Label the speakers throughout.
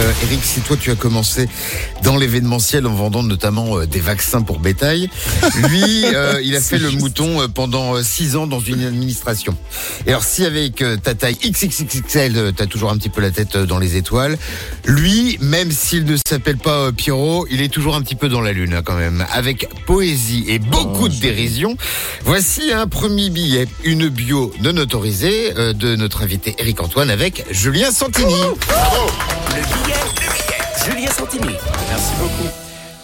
Speaker 1: Euh, Eric, si toi tu as commencé dans l'événementiel en vendant notamment euh, des vaccins pour bétail, lui, euh, il a fait le mouton euh, pendant euh, six ans dans une administration. Et alors si avec euh, ta taille XXXL, euh, t'as toujours un petit peu la tête euh, dans les étoiles, lui, même s'il ne s'appelle pas euh, Pierrot, il est toujours un petit peu dans la lune hein, quand même. Avec poésie et beaucoup de dérision, voici un premier billet, une bio non autorisée euh, de notre invité Eric Antoine avec Julien Santini.
Speaker 2: Le billet, Julien Santini.
Speaker 3: Merci beaucoup.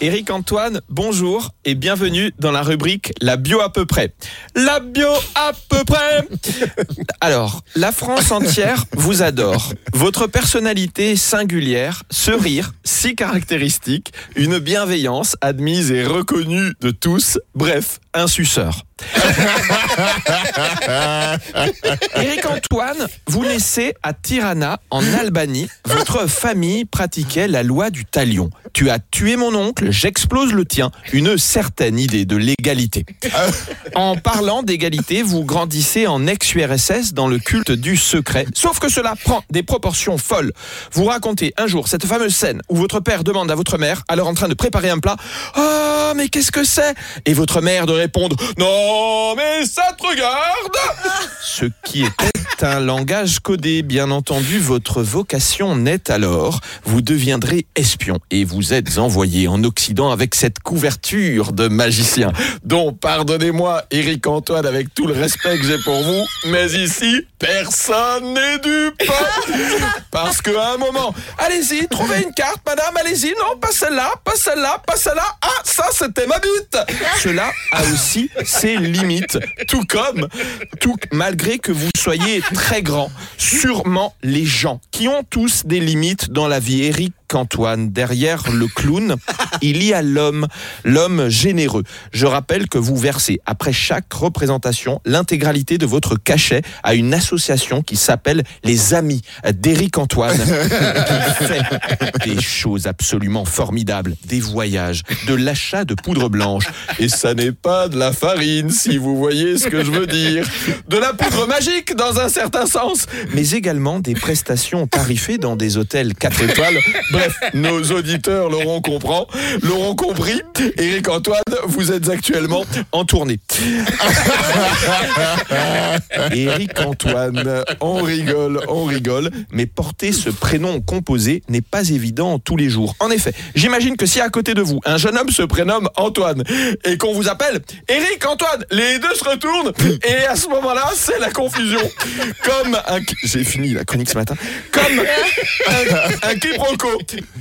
Speaker 3: Éric Antoine, bonjour et bienvenue dans la rubrique La bio à peu près. La bio à peu près. Alors, la France entière vous adore. Votre personnalité singulière, ce rire si caractéristique, une bienveillance admise et reconnue de tous, bref, un suceur. Éric Antoine, vous naissez à Tirana, en Albanie. Votre famille pratiquait la loi du talion. Tu as tué mon oncle, j'explose le tien. Une certaine idée de l'égalité. En parlant d'égalité, vous grandissez en ex-URSS dans le culte du secret. Sauf que cela prend des proportions folles. Vous racontez un jour cette fameuse scène où votre père demande à votre mère, alors en train de préparer un plat, Oh, mais qu'est-ce que c'est? Et votre mère de répondre, Non, mais ça te regarde Ce qui était un langage codé, bien entendu, votre vocation naît alors. Vous deviendrez espion et vous êtes envoyé en Occident avec cette couverture de magicien, dont, pardonnez-moi, Éric Antoine, avec tout le respect que j'ai pour vous, mais ici, personne n'est dupe. Parce qu'à un moment, allez-y, trouvez une carte, madame, allez-y, non, pas celle-là, pas celle-là, pas celle-là, ah, ça, c'était ma bite. Cela a aussi ses limites, tout comme, tout, malgré que vous soyez très grand, sûrement les gens qui ont tous des limites dans la vie. Éric Antoine, derrière le clown, il y a l'homme, l'homme généreux. Je rappelle que vous versez, après chaque représentation, l'intégralité de votre cachet à une association qui s'appelle les Amis d'Éric Antoine, qui fait des choses absolument formidables, des voyages, de l'achat de poudre blanche. Et ça n'est pas de la farine, si vous voyez ce que je veux dire. De la poudre magique, dans un certain sens, mais également des prestations tarifées dans des hôtels 4 étoiles. Bref, nos auditeurs l'auront comprend, l'auront compris. Éric Antoine, vous êtes actuellement en tournée. Éric Antoine, on rigole, on rigole, mais porter ce prénom composé n'est pas évident tous les jours. En effet, j'imagine que si à côté de vous, un jeune homme se prénomme Antoine et qu'on vous appelle Éric Antoine, les deux se retournent et à ce moment-là, c'est la confusion. Comme un... J'ai fini la chronique ce matin. Comme un, un quiproquo.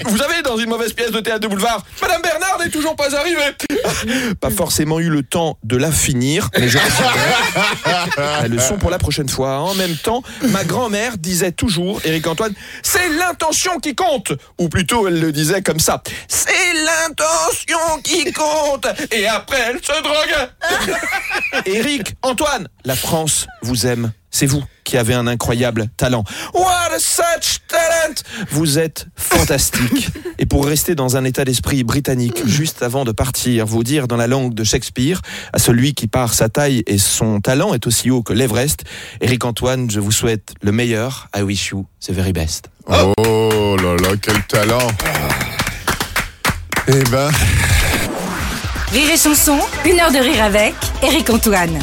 Speaker 3: Vous avez dans une mauvaise pièce de théâtre de boulevard, Madame Bernard n'est toujours pas arrivée. Pas forcément eu le temps de la finir, mais je leçon pour la prochaine fois. En même temps, ma grand-mère disait toujours, Éric Antoine, c'est l'intention qui compte. Ou plutôt, elle le disait comme ça. C'est l'intention qui compte. Et après, elle se drogue. Éric, Antoine, la France vous aime. C'est vous qui avez un incroyable talent. What a such talent! Vous êtes fantastique. Et pour rester dans un état d'esprit britannique, juste avant de partir, vous dire dans la langue de Shakespeare, à celui qui par sa taille et son talent est aussi haut que l'Everest, Éric Antoine, je vous souhaite le meilleur. I wish you the very best.
Speaker 4: Oh là là, quel talent Eh ben,
Speaker 5: Rire et chanson, une heure de rire avec Eric Antoine.